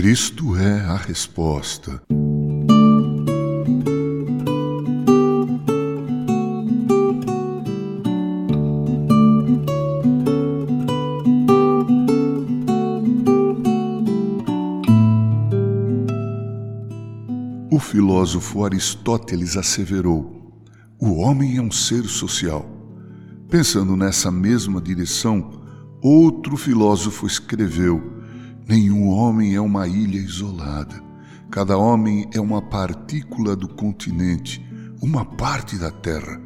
Cristo é a resposta. O filósofo Aristóteles asseverou: o homem é um ser social. Pensando nessa mesma direção, outro filósofo escreveu: Nenhum homem é uma ilha isolada. Cada homem é uma partícula do continente, uma parte da terra.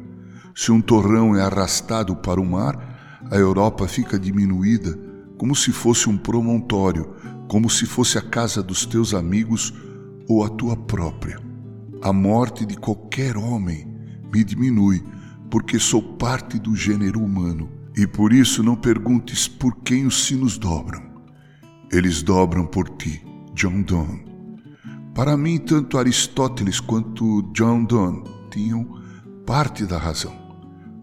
Se um torrão é arrastado para o mar, a Europa fica diminuída, como se fosse um promontório, como se fosse a casa dos teus amigos ou a tua própria. A morte de qualquer homem me diminui, porque sou parte do gênero humano, e por isso não perguntes por quem os sinos dobram eles dobram por ti, John Donne. Para mim, tanto Aristóteles quanto John Donne tinham parte da razão.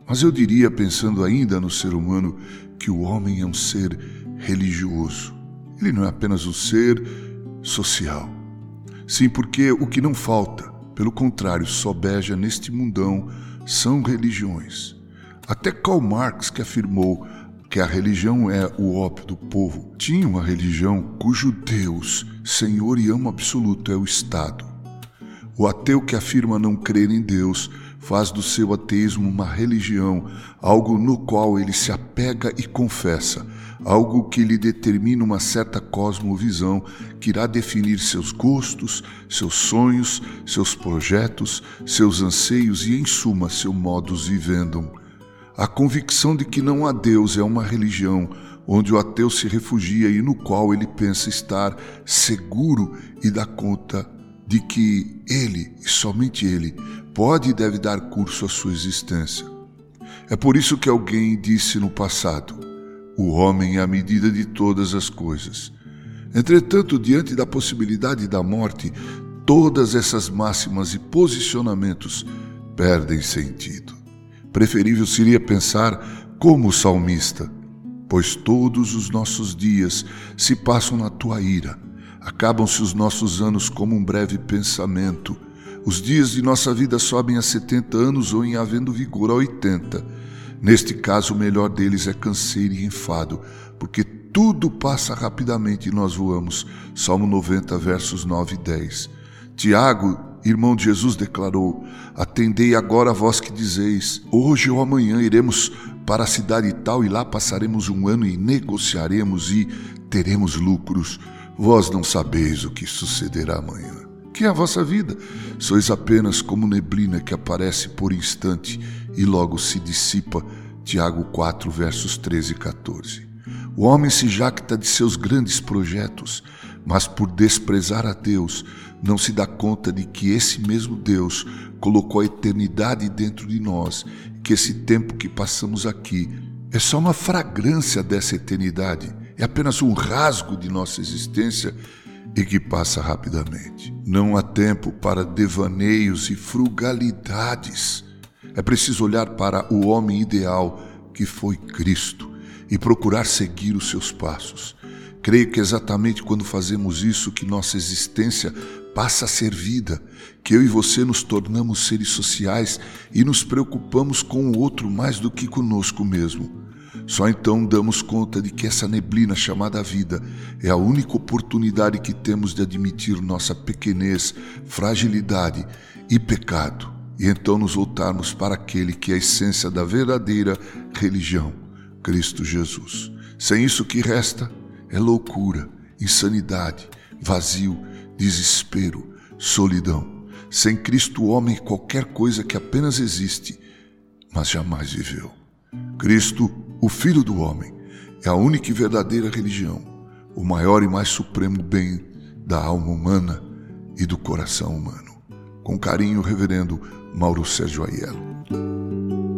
Mas eu diria, pensando ainda no ser humano, que o homem é um ser religioso. Ele não é apenas um ser social. Sim, porque o que não falta, pelo contrário, sobeja neste mundão, são religiões. Até Karl Marx, que afirmou que a religião é o ópio do povo, tinha uma religião cujo Deus, Senhor e amo absoluto, é o Estado. O ateu que afirma não crer em Deus faz do seu ateísmo uma religião, algo no qual ele se apega e confessa, algo que lhe determina uma certa cosmovisão que irá definir seus gostos, seus sonhos, seus projetos, seus anseios e, em suma, seu modus vivendum. A convicção de que não há Deus é uma religião onde o ateu se refugia e no qual ele pensa estar seguro e dá conta de que ele, e somente ele, pode e deve dar curso à sua existência. É por isso que alguém disse no passado: o homem é a medida de todas as coisas. Entretanto, diante da possibilidade da morte, todas essas máximas e posicionamentos perdem sentido. Preferível seria pensar como o salmista, pois todos os nossos dias se passam na tua ira. Acabam-se os nossos anos como um breve pensamento. Os dias de nossa vida sobem a 70 anos ou em havendo vigor a 80. Neste caso, o melhor deles é canseiro e enfado, porque tudo passa rapidamente e nós voamos. Salmo 90, versos 9 e 10. Tiago irmão de Jesus, declarou: Atendei agora a vós que dizeis: Hoje ou amanhã iremos para a cidade tal e lá passaremos um ano e negociaremos e teremos lucros. Vós não sabeis o que sucederá amanhã. Que é a vossa vida? Sois apenas como neblina que aparece por instante e logo se dissipa. Tiago 4, versos 13 e 14. O homem se jacta de seus grandes projetos, mas por desprezar a Deus, não se dá conta de que esse mesmo Deus colocou a eternidade dentro de nós, que esse tempo que passamos aqui é só uma fragrância dessa eternidade, é apenas um rasgo de nossa existência e que passa rapidamente. Não há tempo para devaneios e frugalidades. É preciso olhar para o homem ideal que foi Cristo e procurar seguir os seus passos. Creio que é exatamente quando fazemos isso que nossa existência passa a ser vida, que eu e você nos tornamos seres sociais e nos preocupamos com o outro mais do que conosco mesmo. Só então damos conta de que essa neblina chamada vida é a única oportunidade que temos de admitir nossa pequenez, fragilidade e pecado, e então nos voltarmos para aquele que é a essência da verdadeira religião, Cristo Jesus. Sem isso, que resta é loucura, insanidade, vazio desespero, solidão. Sem Cristo, o homem é qualquer coisa que apenas existe, mas jamais viveu. Cristo, o Filho do Homem, é a única e verdadeira religião, o maior e mais supremo bem da alma humana e do coração humano. Com carinho, Reverendo Mauro Sérgio Aiello.